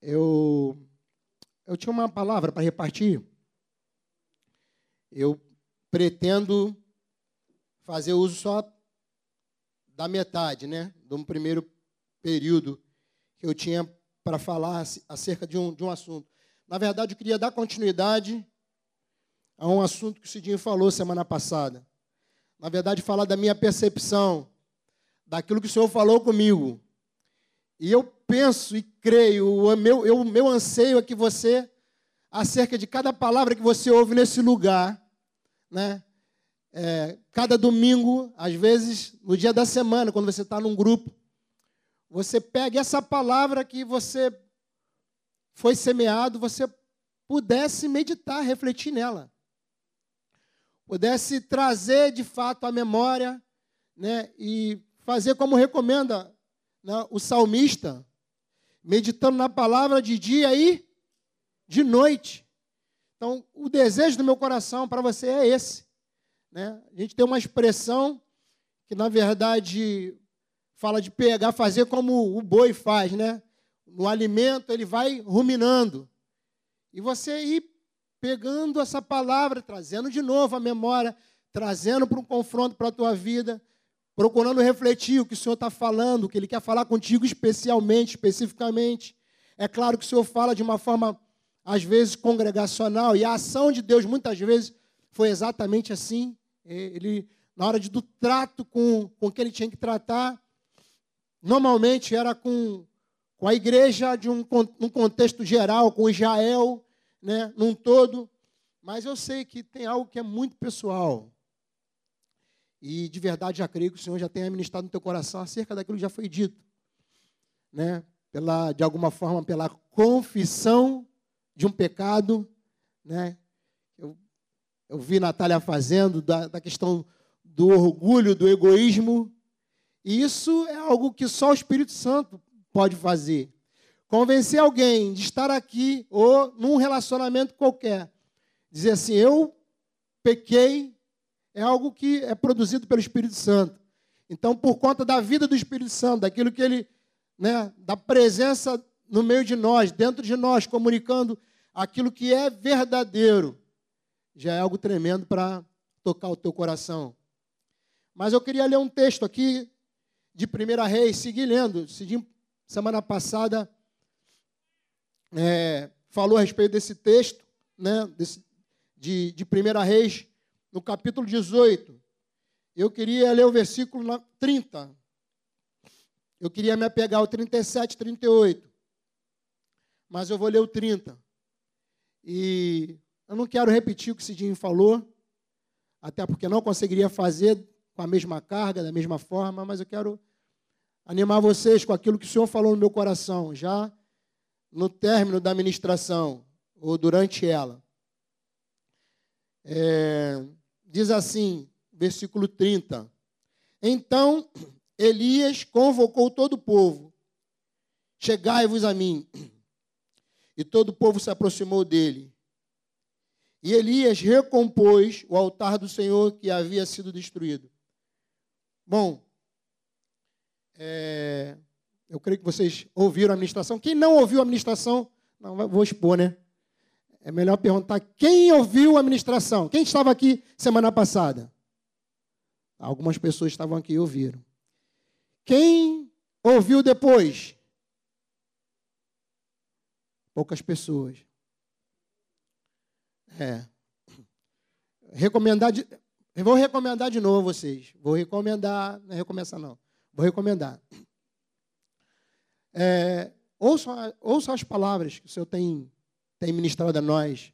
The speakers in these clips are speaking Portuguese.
eu, eu tinha uma palavra para repartir. Eu pretendo fazer uso só da metade, né? Um primeiro período que eu tinha para falar acerca de um, de um assunto. Na verdade, eu queria dar continuidade a um assunto que o Cidinho falou semana passada. Na verdade, falar da minha percepção, daquilo que o Senhor falou comigo. E eu penso e creio, o meu, eu, meu anseio é que você, acerca de cada palavra que você ouve nesse lugar, né? É, cada domingo, às vezes no dia da semana, quando você está num grupo, você pegue essa palavra que você foi semeado, você pudesse meditar, refletir nela. Pudesse trazer de fato a memória, né, e fazer como recomenda o salmista, meditando na palavra de dia e de noite. Então, o desejo do meu coração para você é esse. Né? A gente tem uma expressão que, na verdade, fala de pegar, fazer como o boi faz, né? No alimento, ele vai ruminando. E você ir pegando essa palavra, trazendo de novo a memória, trazendo para um confronto para a tua vida, procurando refletir o que o Senhor está falando, o que Ele quer falar contigo especialmente, especificamente. É claro que o Senhor fala de uma forma, às vezes, congregacional, e a ação de Deus, muitas vezes, foi exatamente assim. Ele, na hora do trato com, com que ele tinha que tratar, Normalmente era com, com a igreja de um, um contexto geral, com Israel, né, num todo. Mas eu sei que tem algo que é muito pessoal. E de verdade já creio que o Senhor já tenha ministrado no teu coração acerca daquilo que já foi dito. Né? Pela, de alguma forma, pela confissão de um pecado. Né? Eu, eu vi Natália fazendo da, da questão do orgulho, do egoísmo. E isso é algo que só o Espírito Santo pode fazer. Convencer alguém de estar aqui ou num relacionamento qualquer, dizer assim, eu pequei, é algo que é produzido pelo Espírito Santo. Então, por conta da vida do Espírito Santo, daquilo que ele, né, da presença no meio de nós, dentro de nós, comunicando aquilo que é verdadeiro, já é algo tremendo para tocar o teu coração. Mas eu queria ler um texto aqui de 1 Reis, segui lendo. Semana passada é, falou a respeito desse texto, né, desse, de, de 1 Reis, no capítulo 18. Eu queria ler o versículo 30. Eu queria me apegar ao 37, 38. Mas eu vou ler o 30. E eu não quero repetir o que Cidinho falou, até porque não conseguiria fazer com a mesma carga, da mesma forma, mas eu quero animar vocês com aquilo que o Senhor falou no meu coração, já no término da ministração, ou durante ela. É, diz assim, versículo 30. Então Elias convocou todo o povo: Chegai-vos a mim. E todo o povo se aproximou dele. E Elias recompôs o altar do Senhor que havia sido destruído. Bom, é, eu creio que vocês ouviram a ministração. Quem não ouviu a ministração, não vou expor, né? É melhor perguntar quem ouviu a ministração. Quem estava aqui semana passada? Algumas pessoas estavam aqui e ouviram. Quem ouviu depois? Poucas pessoas. É. Recomendar de, vou recomendar de novo vocês. Vou recomendar, não é recomeçar não. Vou recomendar. É, as palavras que o Senhor tem, tem ministrado a nós.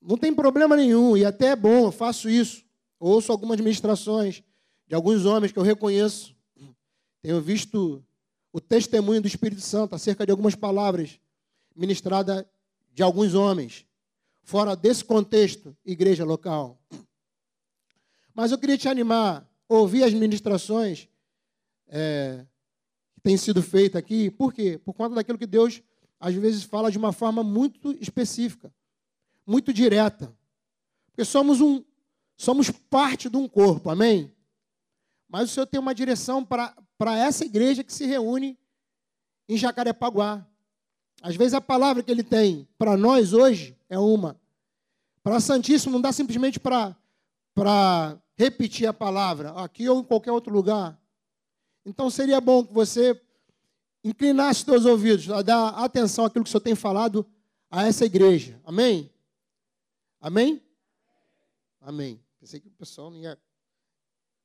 Não tem problema nenhum, e até é bom, eu faço isso. Ouço algumas ministrações de alguns homens que eu reconheço. Tenho visto o testemunho do Espírito Santo acerca de algumas palavras ministradas de alguns homens, fora desse contexto, igreja local. Mas eu queria te animar ouvir as ministrações é, que tem sido feita aqui. Por quê? Por conta daquilo que Deus, às vezes, fala de uma forma muito específica, muito direta. Porque somos, um, somos parte de um corpo, amém? Mas o Senhor tem uma direção para essa igreja que se reúne em Jacarepaguá. Às vezes a palavra que ele tem para nós hoje é uma. Para Santíssimo não dá simplesmente para repetir a palavra, aqui ou em qualquer outro lugar. Então seria bom que você inclinasse os seus ouvidos a dar atenção àquilo que o Senhor tem falado a essa igreja. Amém? Amém? Amém. Pensei que o pessoal não ia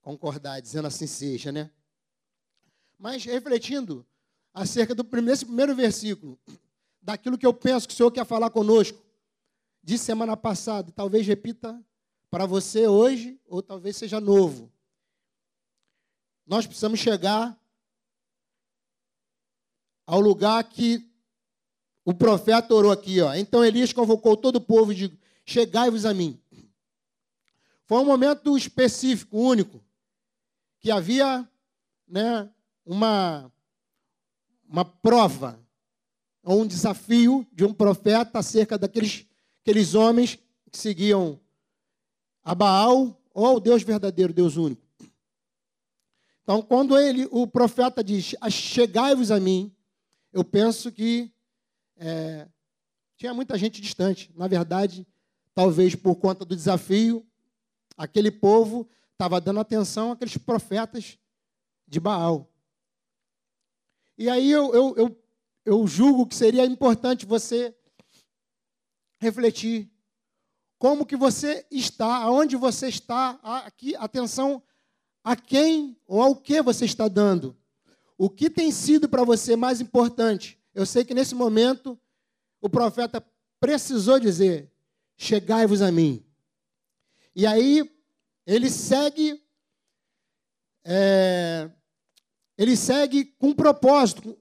concordar, dizendo assim seja, né? Mas refletindo acerca do primeiro, primeiro versículo, daquilo que eu penso que o Senhor quer falar conosco, de semana passada, talvez repita para você hoje, ou talvez seja novo. Nós precisamos chegar ao lugar que o profeta orou aqui, ó. Então Elias convocou todo o povo e disse: Chegai-vos a mim. Foi um momento específico, único, que havia, né, uma uma prova ou um desafio de um profeta acerca daqueles aqueles homens que seguiam a Baal ou ao Deus verdadeiro, Deus único. Então, quando ele, o profeta diz: Chegai-vos a mim, eu penso que é, tinha muita gente distante. Na verdade, talvez por conta do desafio, aquele povo estava dando atenção àqueles profetas de Baal. E aí eu, eu, eu, eu julgo que seria importante você refletir como que você está, aonde você está, aqui, atenção a quem ou ao que você está dando. O que tem sido para você mais importante? Eu sei que nesse momento o profeta precisou dizer: Chegai-vos a mim. E aí ele segue, é, ele segue com propósito,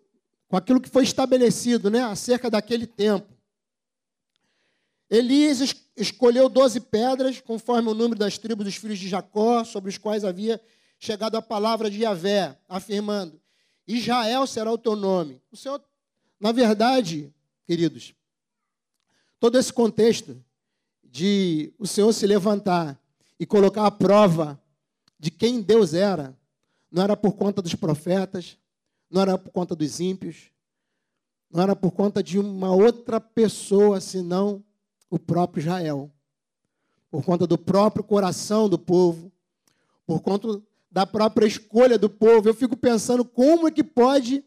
com aquilo que foi estabelecido, né, acerca daquele tempo. Elias escolheu doze pedras, conforme o número das tribos dos filhos de Jacó, sobre os quais havia chegado a palavra de Yahvé, afirmando: Israel será o teu nome. O Senhor, na verdade, queridos, todo esse contexto de o Senhor se levantar e colocar a prova de quem Deus era, não era por conta dos profetas, não era por conta dos ímpios, não era por conta de uma outra pessoa senão o próprio Israel, por conta do próprio coração do povo, por conta da própria escolha do povo. Eu fico pensando como é que pode,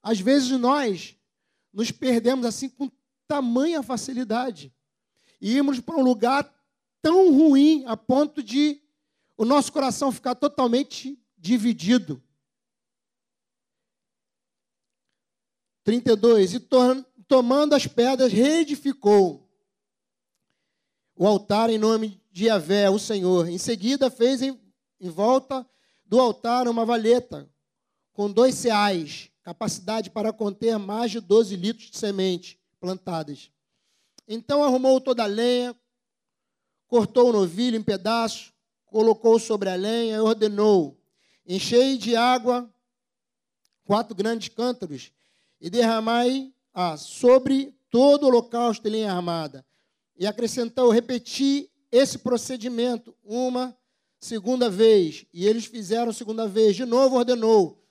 às vezes nós nos perdemos assim com tamanha facilidade e irmos para um lugar tão ruim a ponto de o nosso coração ficar totalmente dividido. 32. E tomando as pedras, reedificou o altar em nome de Yahvé, o Senhor. Em seguida, fez em, em volta do altar uma valeta com dois ceais, capacidade para conter mais de 12 litros de semente plantadas. Então arrumou toda a lenha, cortou o novilho em pedaços, colocou sobre a lenha e ordenou: enchei de água quatro grandes cântaros e derramai ah, sobre todo o holocausto de lenha armada e acrescentou: repeti esse procedimento uma segunda vez. E eles fizeram segunda vez. De novo ordenou: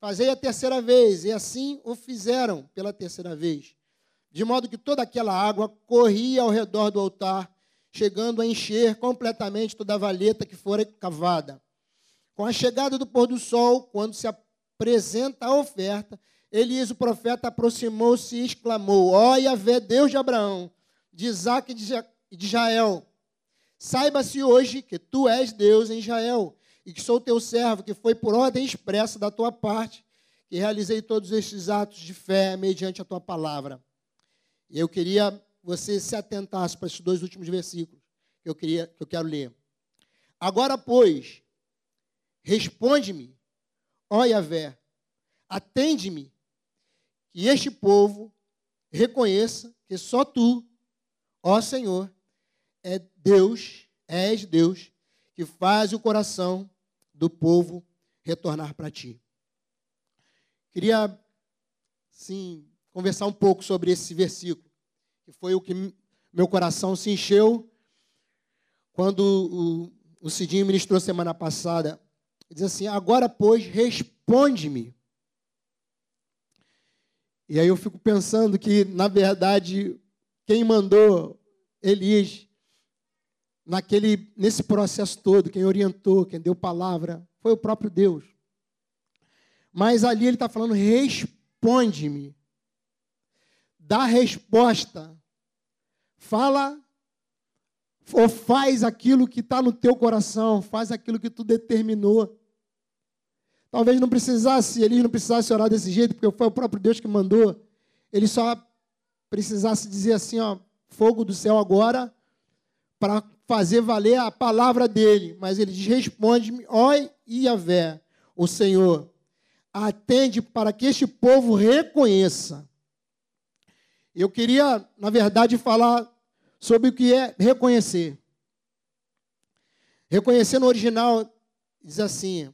fazei a terceira vez. E assim o fizeram pela terceira vez. De modo que toda aquela água corria ao redor do altar, chegando a encher completamente toda a valeta que fora cavada. Com a chegada do pôr do sol, quando se apresenta a oferta, Elias, o profeta, aproximou-se e exclamou: Ó Yahvé, Deus de Abraão, de Isaac e de Israel. Saiba-se hoje que tu és Deus em Israel e que sou teu servo, que foi por ordem expressa da tua parte que realizei todos estes atos de fé mediante a tua palavra. E eu queria você se atentasse para esses dois últimos versículos que eu queria que eu quero ler. Agora, pois, responde-me, ó Yahvé, atende-me, que este povo reconheça que só tu Ó Senhor, é Deus, és Deus, que faz o coração do povo retornar para ti. Queria, sim, conversar um pouco sobre esse versículo, que foi o que meu coração se encheu quando o, Cidinho ministrou semana passada. Diz assim: Agora, pois, responde-me. E aí eu fico pensando que, na verdade, quem mandou Elias naquele, nesse processo todo, quem orientou, quem deu palavra, foi o próprio Deus. Mas ali ele está falando: responde-me, dá resposta, fala ou faz aquilo que está no teu coração, faz aquilo que tu determinou. Talvez não precisasse, ele não precisasse orar desse jeito, porque foi o próprio Deus que mandou. Ele só precisasse dizer assim, ó, fogo do céu agora, para fazer valer a palavra dele. Mas ele diz: responde-me, ó Iavé, o Senhor, atende para que este povo reconheça. Eu queria, na verdade, falar sobre o que é reconhecer. Reconhecer no original diz assim: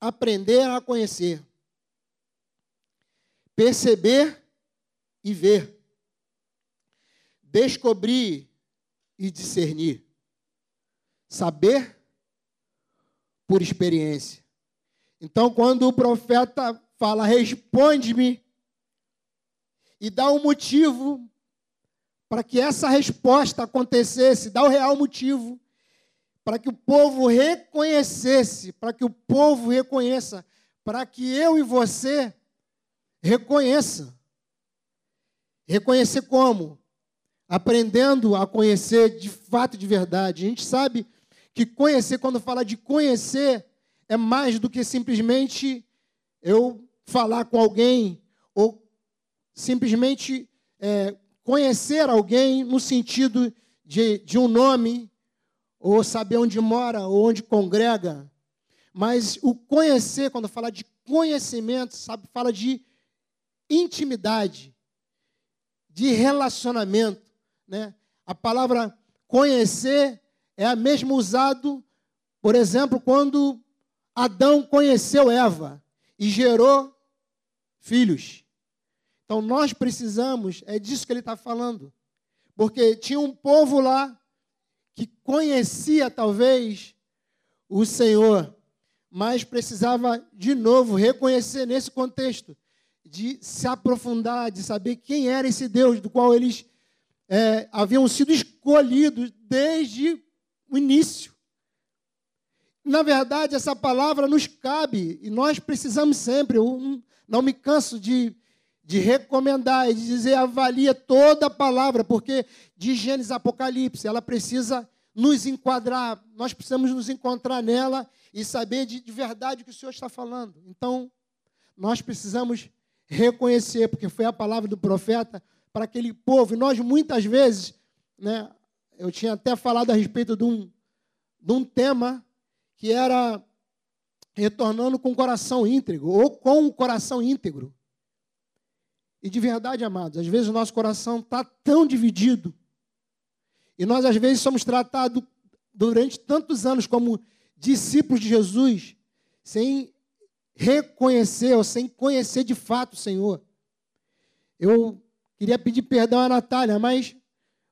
aprender a conhecer, perceber e ver, descobrir e discernir, saber por experiência. Então, quando o profeta fala, responde-me, e dá um motivo para que essa resposta acontecesse, dá o real motivo, para que o povo reconhecesse, para que o povo reconheça, para que eu e você reconheça. Reconhecer como? Aprendendo a conhecer de fato de verdade. A gente sabe que conhecer, quando fala de conhecer, é mais do que simplesmente eu falar com alguém ou simplesmente é, conhecer alguém no sentido de, de um nome, ou saber onde mora, ou onde congrega. Mas o conhecer, quando fala de conhecimento, sabe, fala de intimidade, de relacionamento. Né? A palavra conhecer é a mesma usado, por exemplo, quando Adão conheceu Eva e gerou filhos. Então nós precisamos, é disso que ele está falando. Porque tinha um povo lá que conhecia talvez o Senhor, mas precisava de novo reconhecer nesse contexto, de se aprofundar, de saber quem era esse Deus do qual eles é, haviam sido escolhidos desde o início. Na verdade, essa palavra nos cabe e nós precisamos sempre. Eu não me canso de, de recomendar e de dizer avalia toda a palavra, porque de Gênesis Apocalipse ela precisa nos enquadrar, nós precisamos nos encontrar nela e saber de, de verdade o que o Senhor está falando. Então, nós precisamos reconhecer, porque foi a palavra do profeta para aquele povo. E nós, muitas vezes, né, eu tinha até falado a respeito de um, de um tema que era retornando com o coração íntegro, ou com o coração íntegro. E de verdade, amados, às vezes o nosso coração está tão dividido, e nós às vezes somos tratados durante tantos anos como discípulos de Jesus, sem reconhecer ou sem conhecer de fato o Senhor. Eu queria pedir perdão à Natália, mas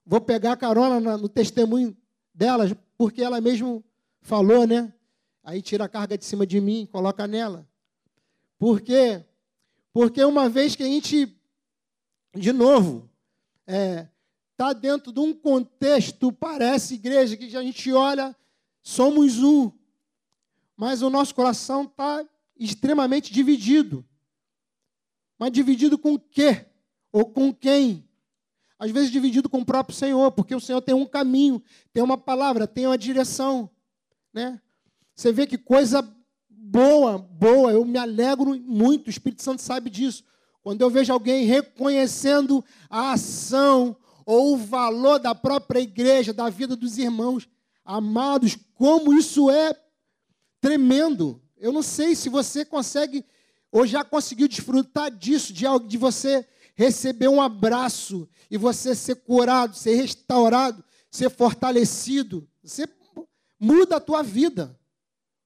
vou pegar carona no testemunho dela, porque ela mesmo falou, né? Aí tira a carga de cima de mim, coloca nela. Por quê? Porque uma vez que a gente, de novo, está é, tá dentro de um contexto, parece igreja, que a gente olha, somos um, mas o nosso coração está extremamente dividido. Mas dividido com o quê? Ou com quem? Às vezes dividido com o próprio Senhor, porque o Senhor tem um caminho, tem uma palavra, tem uma direção. Né? Você vê que coisa boa, boa, eu me alegro muito, o Espírito Santo sabe disso. Quando eu vejo alguém reconhecendo a ação ou o valor da própria igreja, da vida dos irmãos, amados, como isso é tremendo. Eu não sei se você consegue ou já conseguiu desfrutar disso, de, de você receber um abraço e você ser curado, ser restaurado, ser fortalecido. Você muda a tua vida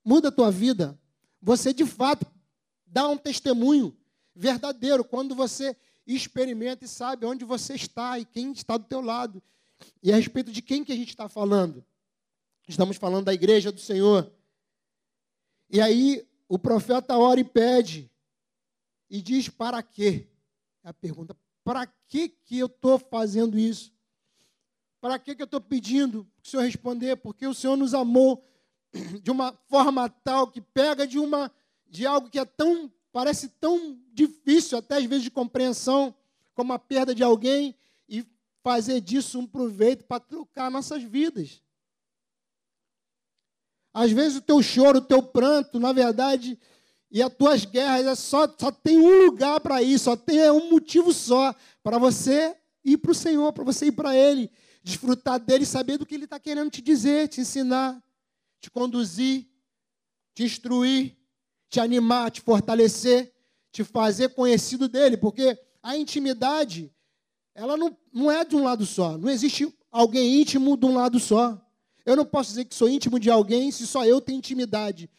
muda a tua vida. Você de fato dá um testemunho verdadeiro quando você experimenta e sabe onde você está e quem está do teu lado. E a respeito de quem que a gente está falando? Estamos falando da igreja do Senhor. E aí o profeta ora e pede e diz para quê? É a pergunta: para que, que eu estou fazendo isso? Para que, que eu estou pedindo que o Senhor responder? Porque o Senhor nos amou de uma forma tal que pega de uma de algo que é tão parece tão difícil até às vezes de compreensão, como a perda de alguém e fazer disso um proveito para trocar nossas vidas. Às vezes o teu choro, o teu pranto, na verdade, e as tuas guerras é só, só tem um lugar para ir, só tem é um motivo só para você ir para o Senhor, para você ir para Ele, desfrutar dele, saber do que Ele está querendo te dizer, te ensinar, te conduzir, te instruir, te animar, te fortalecer, te fazer conhecido dele, porque a intimidade, ela não, não é de um lado só. Não existe alguém íntimo de um lado só. Eu não posso dizer que sou íntimo de alguém se só eu tenho intimidade.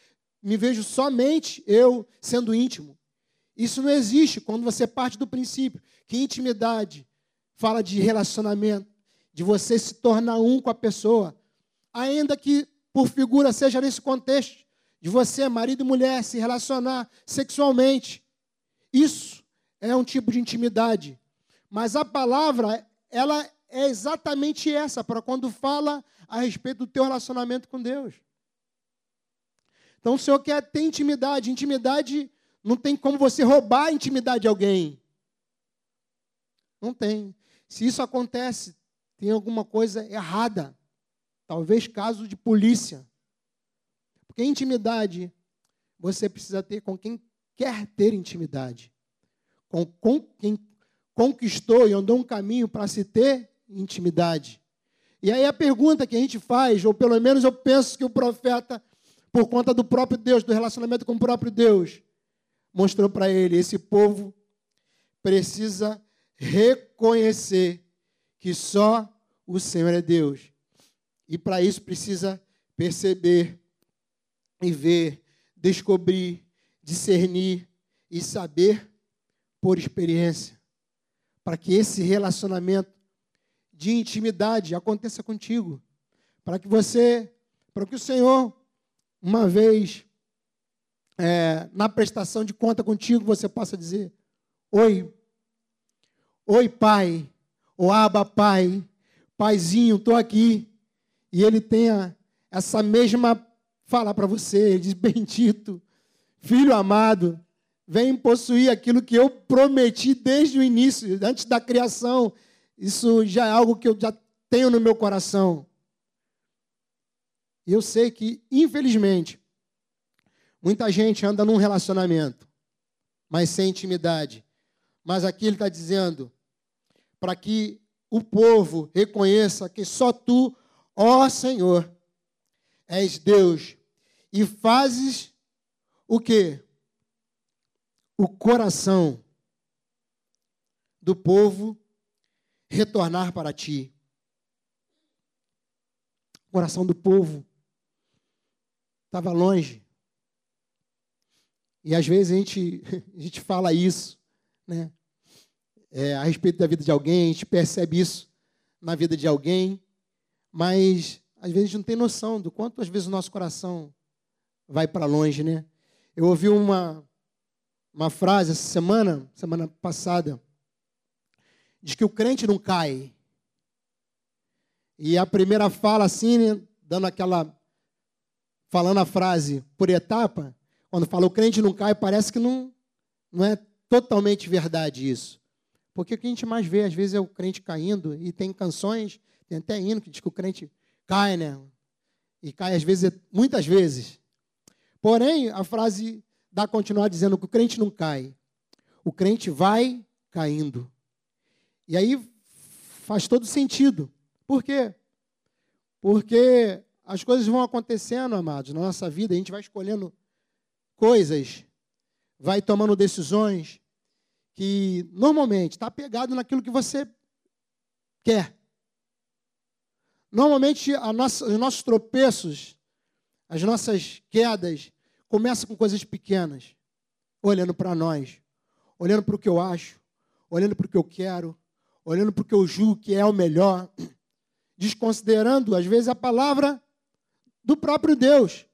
Me vejo somente eu sendo íntimo. Isso não existe quando você parte do princípio que intimidade fala de relacionamento, de você se tornar um com a pessoa, ainda que por figura seja nesse contexto de você, marido e mulher, se relacionar sexualmente. Isso é um tipo de intimidade. Mas a palavra, ela é exatamente essa, para quando fala a respeito do teu relacionamento com Deus. Então o Senhor quer ter intimidade. Intimidade não tem como você roubar a intimidade de alguém. Não tem. Se isso acontece, tem alguma coisa errada. Talvez caso de polícia. Porque intimidade você precisa ter com quem quer ter intimidade. Com, com quem conquistou e andou um caminho para se ter intimidade. E aí a pergunta que a gente faz, ou pelo menos eu penso que o profeta, por conta do próprio Deus, do relacionamento com o próprio Deus, mostrou para ele: esse povo precisa reconhecer que só o Senhor é Deus. E para isso precisa perceber e ver, descobrir, discernir e saber por experiência, para que esse relacionamento de intimidade aconteça contigo, para que você, para que o Senhor, uma vez é, na prestação de conta contigo, você possa dizer: Oi, oi, pai, o Aba, pai, paizinho, estou aqui. E ele tenha essa mesma fala para você, ele diz: Bendito, filho amado, vem possuir aquilo que eu prometi desde o início, antes da criação. Isso já é algo que eu já tenho no meu coração. E eu sei que, infelizmente, muita gente anda num relacionamento, mas sem intimidade. Mas aqui ele está dizendo para que o povo reconheça que só tu, ó Senhor, és Deus e fazes o quê? O coração do povo retornar para ti. O coração do povo estava longe. E às vezes a gente, a gente fala isso, né? É, a respeito da vida de alguém, a gente percebe isso na vida de alguém, mas às vezes a gente não tem noção do quanto às vezes o nosso coração vai para longe, né? Eu ouvi uma, uma frase essa semana, semana passada, de que o crente não cai. E a primeira fala assim, né, dando aquela falando a frase por etapa, quando fala o crente não cai, parece que não não é totalmente verdade isso. Porque o que a gente mais vê às vezes é o crente caindo e tem canções, tem até hino que diz que o crente cai, né? E cai às vezes, muitas vezes. Porém, a frase dá a continuar dizendo que o crente não cai. O crente vai caindo. E aí faz todo sentido. Por quê? Porque as coisas vão acontecendo, amados, na nossa vida, a gente vai escolhendo coisas, vai tomando decisões que normalmente está pegado naquilo que você quer. Normalmente nossa, os nossos tropeços as nossas quedas começam com coisas pequenas, olhando para nós, olhando para o que eu acho, olhando para o que eu quero, olhando para o que eu julgo que é o melhor, desconsiderando, às vezes, a palavra do próprio Deus.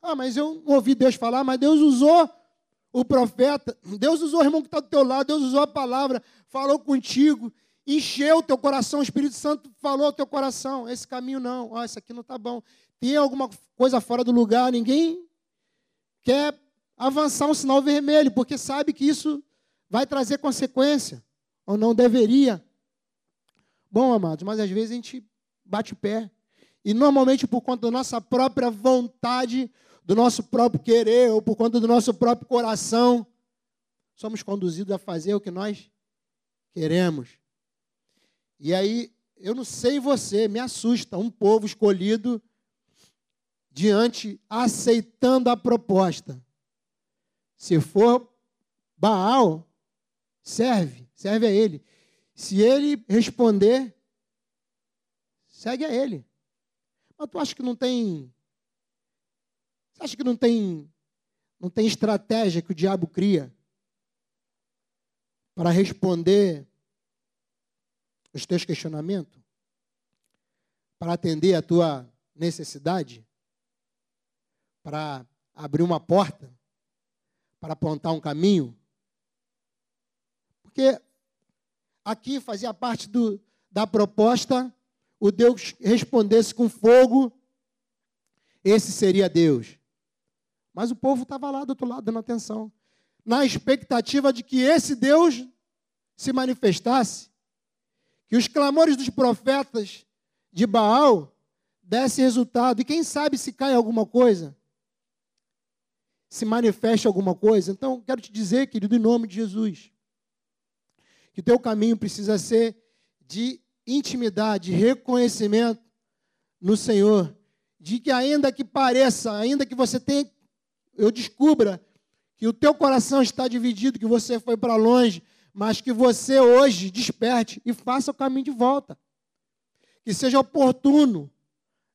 Ah, mas eu ouvi Deus falar, mas Deus usou o profeta, Deus usou o irmão que está do teu lado, Deus usou a palavra, falou contigo, encheu o teu coração, o Espírito Santo falou ao teu coração, esse caminho não, ó, esse aqui não está bom. Tem alguma coisa fora do lugar, ninguém quer avançar um sinal vermelho, porque sabe que isso vai trazer consequência, ou não deveria. Bom, amados, mas às vezes a gente bate o pé. E normalmente por conta da nossa própria vontade, do nosso próprio querer, ou por conta do nosso próprio coração, somos conduzidos a fazer o que nós queremos. E aí, eu não sei você, me assusta um povo escolhido diante, aceitando a proposta. Se for Baal, serve, serve a ele. Se ele responder, segue a ele. Mas tu acha que não tem. Você acha que não tem. Não tem estratégia que o diabo cria para responder os teus questionamentos? Para atender a tua necessidade? para abrir uma porta, para apontar um caminho. Porque aqui fazia parte do, da proposta o Deus respondesse com fogo, esse seria Deus. Mas o povo estava lá do outro lado dando atenção, na expectativa de que esse Deus se manifestasse, que os clamores dos profetas de Baal desse resultado, e quem sabe se cai alguma coisa se manifeste alguma coisa. Então, quero te dizer, querido, em nome de Jesus, que o teu caminho precisa ser de intimidade, reconhecimento no Senhor, de que ainda que pareça, ainda que você tenha, eu descubra que o teu coração está dividido, que você foi para longe, mas que você hoje desperte e faça o caminho de volta. Que seja oportuno,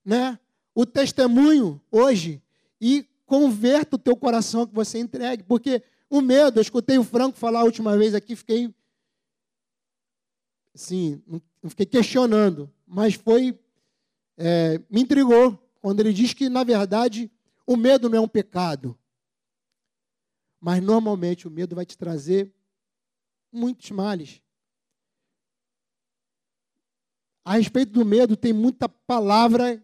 né? O testemunho hoje e converta o teu coração que você entregue, porque o medo, eu escutei o Franco falar a última vez aqui, fiquei assim, não fiquei questionando, mas foi é, me intrigou quando ele diz que na verdade o medo não é um pecado, mas normalmente o medo vai te trazer muitos males. A respeito do medo, tem muita palavra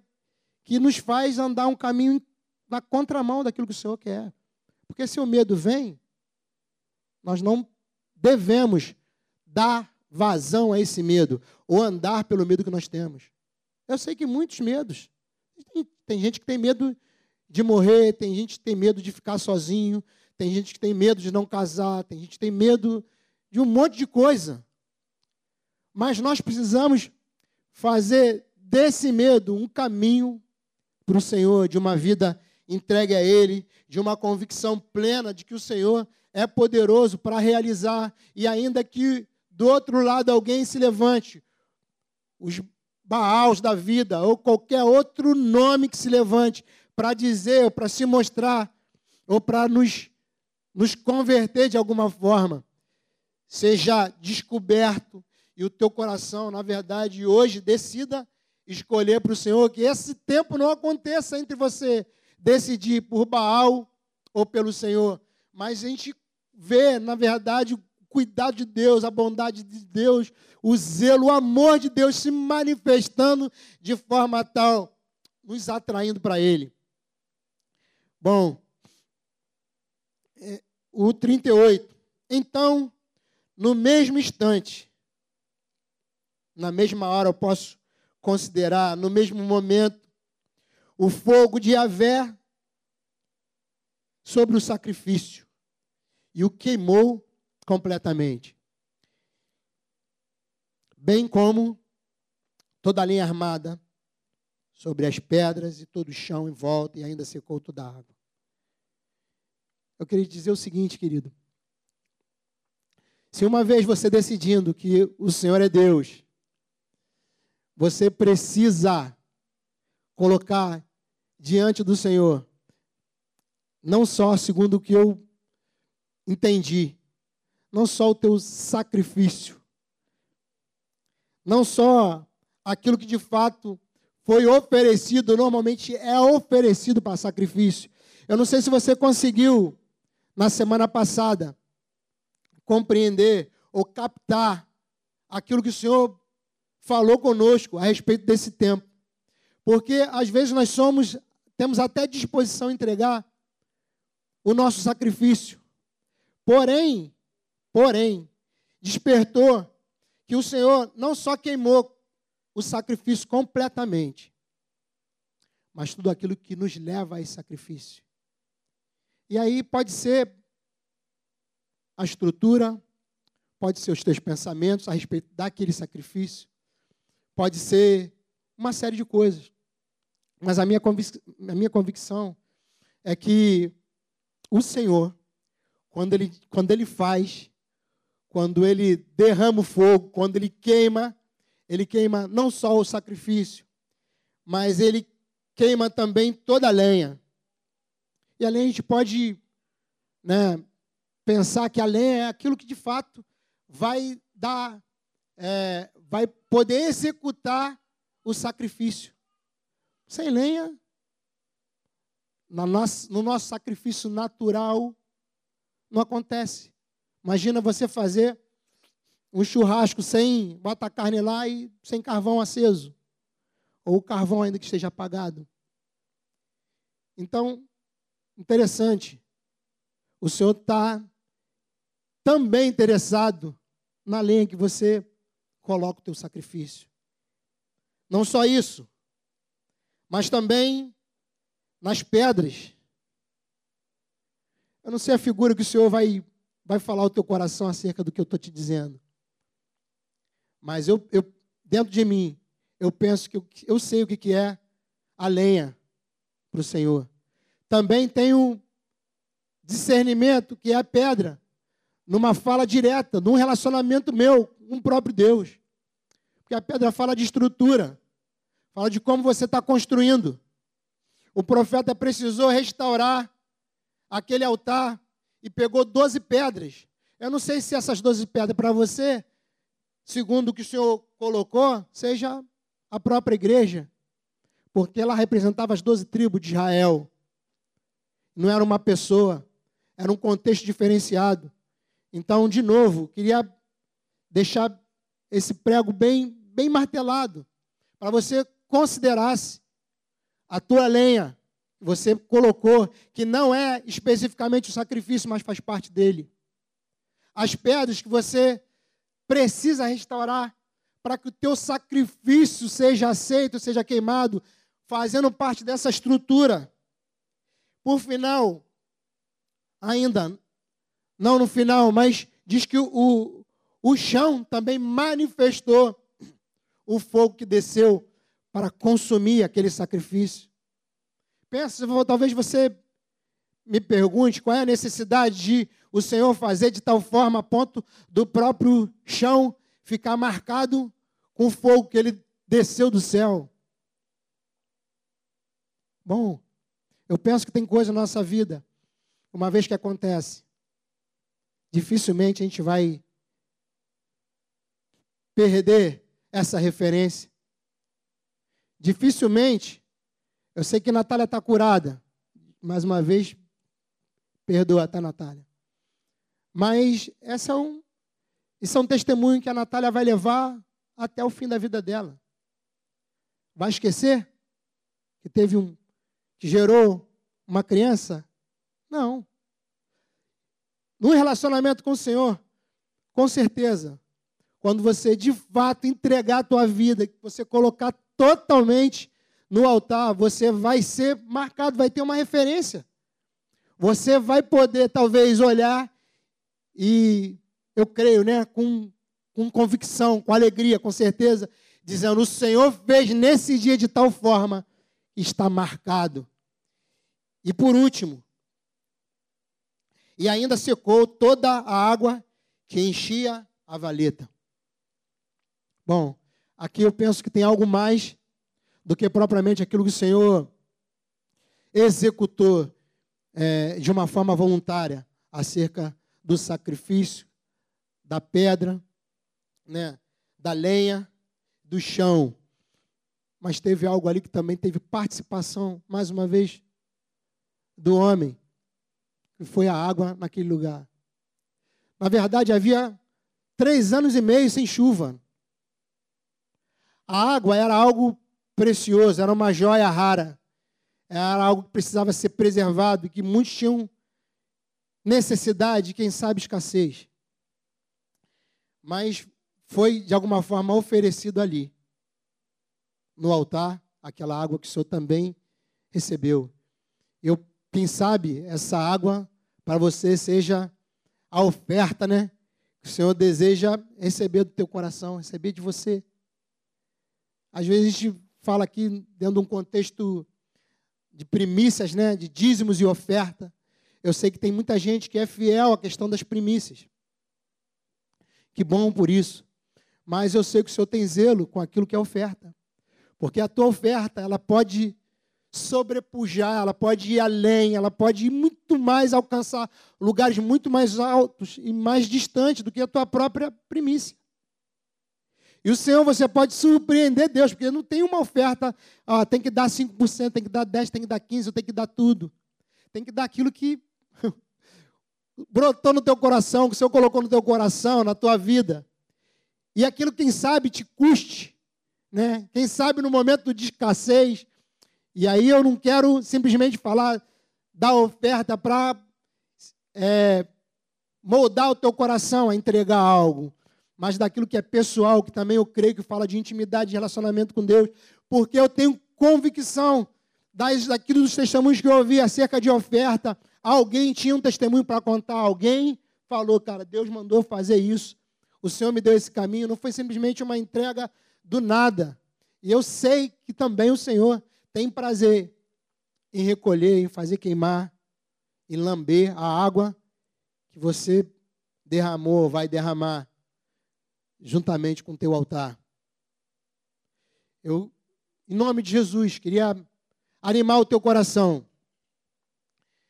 que nos faz andar um caminho na contramão daquilo que o Senhor quer. Porque se o medo vem, nós não devemos dar vazão a esse medo ou andar pelo medo que nós temos. Eu sei que muitos medos. Tem, tem gente que tem medo de morrer, tem gente que tem medo de ficar sozinho, tem gente que tem medo de não casar, tem gente que tem medo de um monte de coisa. Mas nós precisamos fazer desse medo um caminho para o Senhor, de uma vida entregue a Ele, de uma convicção plena de que o Senhor é poderoso para realizar, e ainda que do outro lado alguém se levante, os Baals da vida, ou qualquer outro nome que se levante, para dizer, ou para se mostrar, ou para nos, nos converter de alguma forma, seja descoberto e o teu coração, na verdade, hoje decida escolher para o Senhor que esse tempo não aconteça entre você decidir por Baal ou pelo Senhor, mas a gente vê, na verdade, cuidado de Deus, a bondade de Deus, o zelo, o amor de Deus se manifestando de forma tal, nos atraindo para Ele. Bom, é, o 38. Então, no mesmo instante, na mesma hora eu posso considerar, no mesmo momento, o fogo de Javé sobre o sacrifício e o queimou completamente. Bem como toda a linha armada sobre as pedras e todo o chão em volta e ainda secou toda a água. Eu queria dizer o seguinte, querido. Se uma vez você decidindo que o Senhor é Deus, você precisa colocar diante do Senhor, não só segundo o que eu entendi, não só o teu sacrifício, não só aquilo que de fato foi oferecido, normalmente é oferecido para sacrifício. Eu não sei se você conseguiu, na semana passada, compreender ou captar aquilo que o Senhor falou conosco a respeito desse tempo. Porque às vezes nós somos, temos até disposição a entregar o nosso sacrifício. Porém, porém, despertou que o Senhor não só queimou o sacrifício completamente, mas tudo aquilo que nos leva a esse sacrifício. E aí pode ser a estrutura, pode ser os teus pensamentos a respeito daquele sacrifício, pode ser uma série de coisas. Mas a minha, convic a minha convicção é que o Senhor, quando ele, quando ele faz, quando ele derrama o fogo, quando ele queima, ele queima não só o sacrifício, mas ele queima também toda a lenha. E a lenha a gente pode né, pensar que a lenha é aquilo que de fato vai dar, é, vai poder executar o sacrifício. Sem lenha, no nosso, no nosso sacrifício natural, não acontece. Imagina você fazer um churrasco sem botar carne lá e sem carvão aceso. Ou o carvão ainda que esteja apagado. Então, interessante. O Senhor está também interessado na lenha que você coloca o teu sacrifício. Não só isso, mas também nas pedras. Eu não sei a figura que o Senhor vai vai falar o teu coração acerca do que eu estou te dizendo. Mas eu, eu, dentro de mim, eu penso que eu, eu sei o que, que é a lenha para o Senhor. Também tenho discernimento que é a pedra, numa fala direta, num relacionamento meu com o próprio Deus. Porque a pedra fala de estrutura, fala de como você está construindo. O profeta precisou restaurar aquele altar e pegou 12 pedras. Eu não sei se essas 12 pedras para você, segundo o que o Senhor colocou, seja a própria igreja, porque ela representava as 12 tribos de Israel. Não era uma pessoa, era um contexto diferenciado. Então, de novo, queria deixar esse prego bem, bem martelado, para você considerasse a tua lenha, você colocou, que não é especificamente o sacrifício, mas faz parte dele. As pedras que você precisa restaurar para que o teu sacrifício seja aceito, seja queimado, fazendo parte dessa estrutura. Por final, ainda, não no final, mas diz que o, o chão também manifestou o fogo que desceu para consumir aquele sacrifício. Pensa, talvez você me pergunte qual é a necessidade de o Senhor fazer de tal forma a ponto do próprio chão ficar marcado com o fogo que ele desceu do céu. Bom, eu penso que tem coisa na nossa vida, uma vez que acontece, dificilmente a gente vai perder essa referência. Dificilmente eu sei que Natália está curada. Mais uma vez, perdoa, tá, Natália? Mas essa é um, é um testemunho que a Natália vai levar até o fim da vida dela. Vai esquecer que teve um que gerou uma criança? Não. No relacionamento com o Senhor, com certeza, quando você de fato entregar a tua vida, você colocar totalmente no altar, você vai ser marcado, vai ter uma referência. Você vai poder, talvez, olhar e, eu creio, né, com, com convicção, com alegria, com certeza, dizendo: O Senhor fez nesse dia de tal forma, está marcado. E por último, e ainda secou toda a água que enchia a valeta. Bom, aqui eu penso que tem algo mais do que propriamente aquilo que o Senhor executou é, de uma forma voluntária acerca do sacrifício, da pedra, né, da lenha, do chão. Mas teve algo ali que também teve participação, mais uma vez, do homem. que foi a água naquele lugar. Na verdade, havia três anos e meio sem chuva. A água era algo precioso, era uma joia rara. Era algo que precisava ser preservado e que muitos tinham necessidade, quem sabe escassez. Mas foi, de alguma forma, oferecido ali, no altar, aquela água que o Senhor também recebeu. Eu, quem sabe, essa água para você seja a oferta, né? Que o Senhor deseja receber do teu coração, receber de você. Às vezes a gente fala aqui dentro de um contexto de primícias, né? De dízimos e oferta. Eu sei que tem muita gente que é fiel à questão das primícias. Que bom por isso. Mas eu sei que o Senhor tem zelo com aquilo que é oferta. Porque a tua oferta, ela pode sobrepujar, ela pode ir além, ela pode ir muito mais, alcançar lugares muito mais altos e mais distantes do que a tua própria primícia. E o Senhor, você pode surpreender Deus, porque não tem uma oferta, ó, tem que dar 5%, tem que dar 10%, tem que dar 15%, tem que dar tudo. Tem que dar aquilo que brotou no teu coração, que o Senhor colocou no teu coração, na tua vida. E aquilo, quem sabe, te custe. Né? Quem sabe no momento de escassez, e aí eu não quero simplesmente falar da oferta para é, moldar o teu coração a entregar algo, mas daquilo que é pessoal, que também eu creio que fala de intimidade, de relacionamento com Deus, porque eu tenho convicção das, daquilo dos testemunhos que eu ouvi acerca de oferta. Alguém tinha um testemunho para contar, alguém falou, cara, Deus mandou fazer isso, o Senhor me deu esse caminho, não foi simplesmente uma entrega do nada. E eu sei que também o Senhor tem prazer em recolher, em fazer queimar, em lamber a água que você derramou, vai derramar juntamente com o teu altar. Eu, em nome de Jesus, queria animar o teu coração.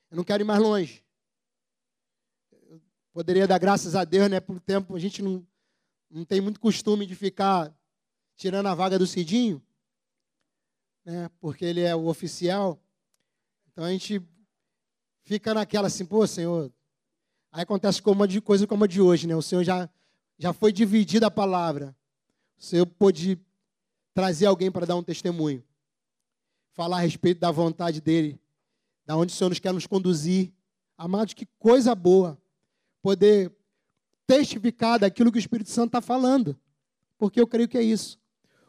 Eu não quero ir mais longe. Eu poderia dar graças a Deus, né? Por tempo a gente não, não tem muito costume de ficar tirando a vaga do Cidinho né, porque ele é o oficial. Então a gente fica naquela assim, pô, Senhor. Aí acontece como de coisa como a de hoje, né? O Senhor já, já foi dividida a palavra. O Senhor pôde trazer alguém para dar um testemunho. Falar a respeito da vontade dele, da onde o Senhor nos quer nos conduzir. Amados, que coisa boa poder testificar daquilo que o Espírito Santo está falando. Porque eu creio que é isso.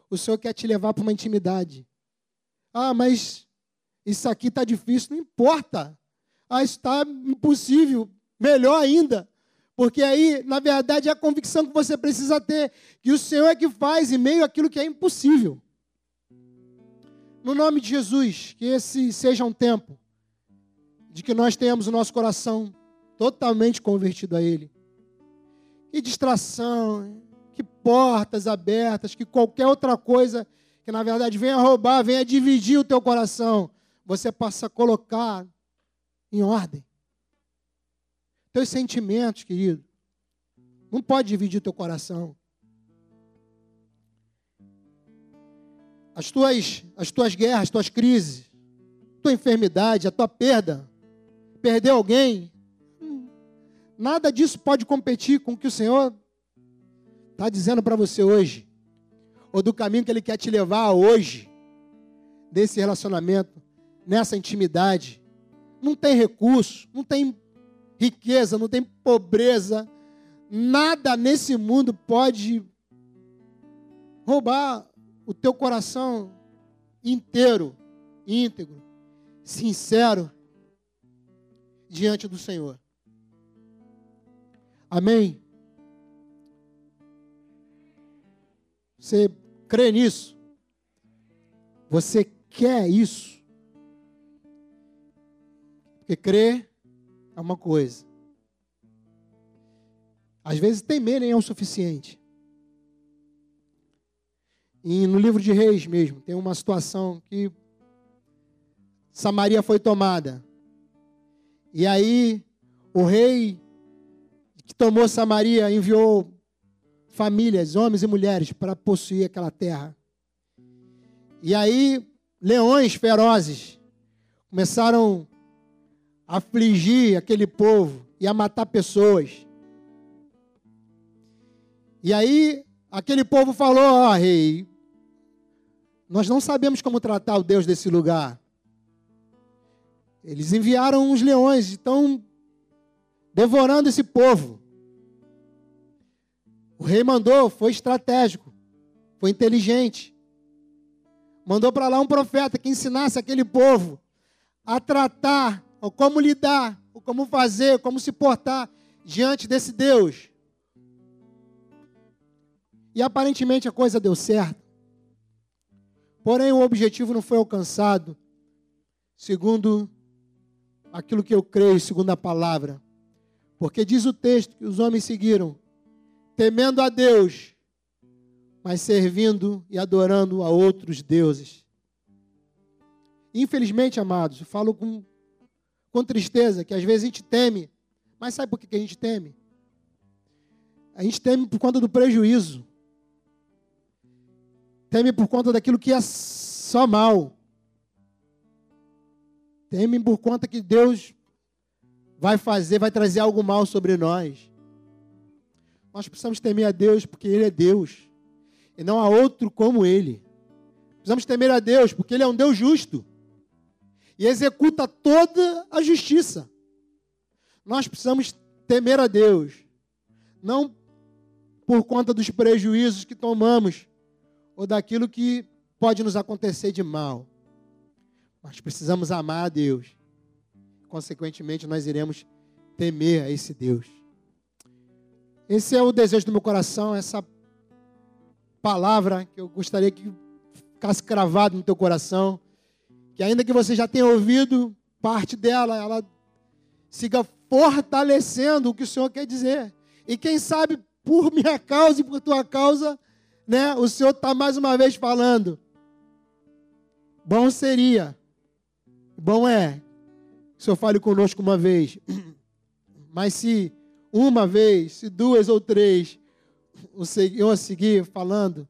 O Senhor quer te levar para uma intimidade. Ah, mas isso aqui está difícil. Não importa. Ah, isso está impossível. Melhor ainda. Porque aí, na verdade, é a convicção que você precisa ter que o Senhor é que faz em meio àquilo que é impossível. No nome de Jesus, que esse seja um tempo de que nós tenhamos o nosso coração totalmente convertido a Ele. Que distração, que portas abertas, que qualquer outra coisa que na verdade venha roubar, venha dividir o teu coração, você passa a colocar em ordem. Teus sentimentos, querido, não pode dividir o teu coração. As tuas, as tuas guerras, as tuas crises, tua enfermidade, a tua perda, perder alguém, nada disso pode competir com o que o Senhor está dizendo para você hoje ou do caminho que Ele quer te levar hoje, desse relacionamento, nessa intimidade. Não tem recurso, não tem riqueza, não tem pobreza, nada nesse mundo pode roubar o teu coração inteiro, íntegro, sincero diante do Senhor. Amém? Você crê nisso? Você quer isso? Porque crer é uma coisa. Às vezes temer nem é o suficiente. E no livro de Reis mesmo, tem uma situação que Samaria foi tomada. E aí o rei que tomou Samaria enviou famílias, homens e mulheres, para possuir aquela terra. E aí, leões ferozes começaram afligir aquele povo, ia matar pessoas. E aí, aquele povo falou: Ó, oh, rei, nós não sabemos como tratar o Deus desse lugar. Eles enviaram os leões, estão devorando esse povo. O rei mandou, foi estratégico, foi inteligente. Mandou para lá um profeta que ensinasse aquele povo a tratar, ou como lidar, ou como fazer, como se portar diante desse Deus. E aparentemente a coisa deu certo. Porém, o objetivo não foi alcançado, segundo aquilo que eu creio, segundo a palavra. Porque diz o texto que os homens seguiram, temendo a Deus, mas servindo e adorando a outros deuses. Infelizmente, amados, eu falo com, com tristeza que às vezes a gente teme, mas sabe por que a gente teme? A gente teme por conta do prejuízo. Teme por conta daquilo que é só mal. Temem por conta que Deus vai fazer, vai trazer algo mal sobre nós. Nós precisamos temer a Deus porque Ele é Deus. E não há outro como Ele. Precisamos temer a Deus porque Ele é um Deus justo. E executa toda a justiça. Nós precisamos temer a Deus. Não por conta dos prejuízos que tomamos, ou daquilo que pode nos acontecer de mal. Mas precisamos amar a Deus. Consequentemente, nós iremos temer a esse Deus. Esse é o desejo do meu coração, essa palavra que eu gostaria que ficasse cravado no teu coração. Que ainda que você já tenha ouvido parte dela, ela siga fortalecendo o que o Senhor quer dizer. E quem sabe, por minha causa e por tua causa, né, o Senhor está mais uma vez falando. Bom seria Bom é que o Senhor fale conosco uma vez, mas se uma vez, se duas ou três, Senhor seguir falando,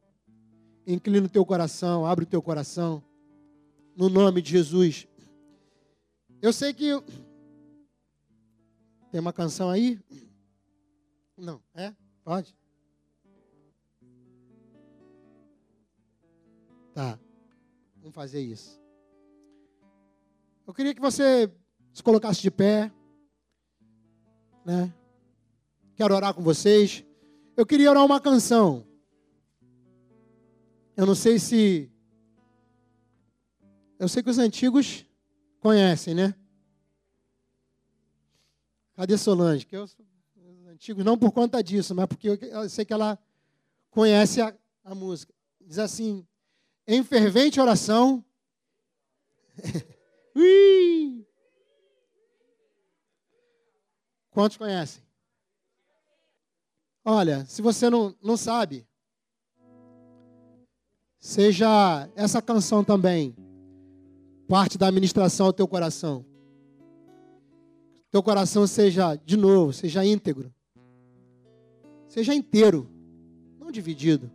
inclina o teu coração, abre o teu coração, no nome de Jesus. Eu sei que. Tem uma canção aí? Não, é? Pode? Tá, vamos fazer isso. Eu queria que você se colocasse de pé. Né? Quero orar com vocês. Eu queria orar uma canção. Eu não sei se. Eu sei que os antigos conhecem, né? Cadê Solange? Que eu, os antigos, não por conta disso, mas porque eu, sei que ela conhece a, a música. Diz assim: em fervente oração. Ui! Quantos conhecem? Olha, se você não, não sabe, seja essa canção também parte da administração ao teu coração. Teu coração seja, de novo, seja íntegro. Seja inteiro, não dividido.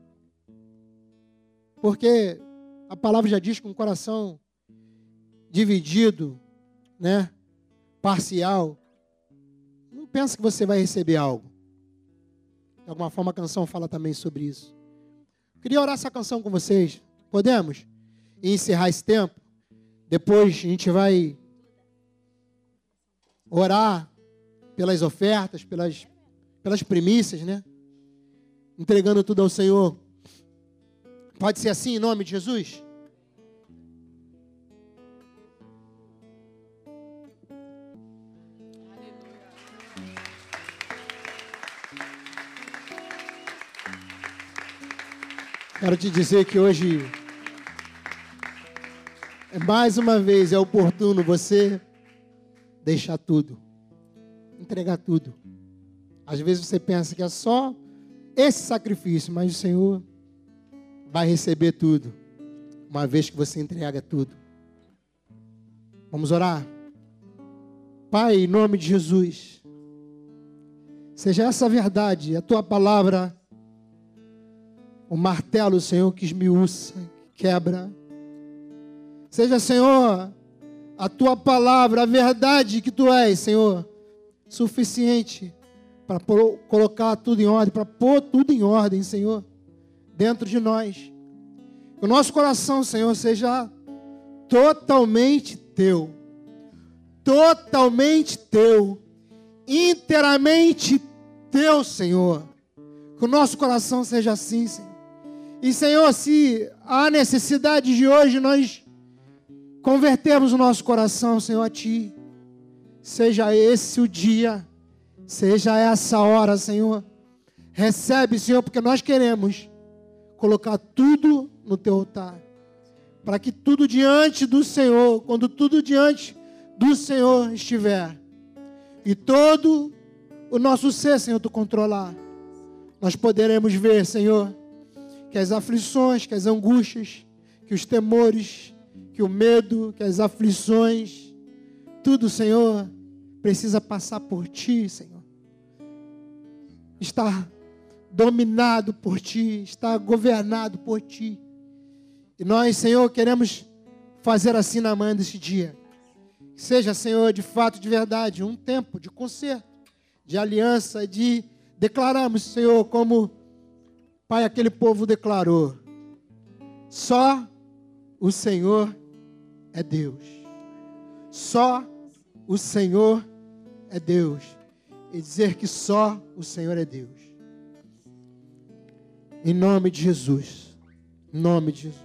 Porque a palavra já diz que um coração dividido, né? Parcial. Não pensa que você vai receber algo. De alguma forma a canção fala também sobre isso. Queria orar essa canção com vocês. Podemos? E encerrar esse tempo. Depois a gente vai orar pelas ofertas, pelas, pelas primícias, né? Entregando tudo ao Senhor. Pode ser assim em nome de Jesus? Quero te dizer que hoje, mais uma vez, é oportuno você deixar tudo, entregar tudo. Às vezes você pensa que é só esse sacrifício, mas o Senhor vai receber tudo, uma vez que você entrega tudo. Vamos orar? Pai, em nome de Jesus, seja essa verdade, a tua palavra o martelo, Senhor, que esmiuça, quebra. Seja, Senhor, a tua palavra, a verdade que tu és, Senhor, suficiente para colocar tudo em ordem, para pôr tudo em ordem, Senhor, dentro de nós. Que o nosso coração, Senhor, seja totalmente teu. Totalmente teu. Inteiramente teu, Senhor. Que o nosso coração seja assim, Senhor. E, Senhor, se há necessidade de hoje nós convertermos o nosso coração, Senhor, a Ti, seja esse o dia, seja essa hora, Senhor. Recebe, Senhor, porque nós queremos colocar tudo no Teu altar. Para que tudo diante do Senhor, quando tudo diante do Senhor estiver, e todo o nosso ser, Senhor, Tu controlar, nós poderemos ver, Senhor, que as aflições, que as angústias, que os temores, que o medo, que as aflições, tudo, Senhor, precisa passar por Ti, Senhor. Está dominado por Ti, está governado por Ti. E nós, Senhor, queremos fazer assim na manhã desse dia. seja, Senhor, de fato, de verdade, um tempo de conserto, de aliança, de declararmos, Senhor, como Pai, aquele povo declarou: só o Senhor é Deus. Só o Senhor é Deus. E dizer que só o Senhor é Deus. Em nome de Jesus. Em nome de Jesus.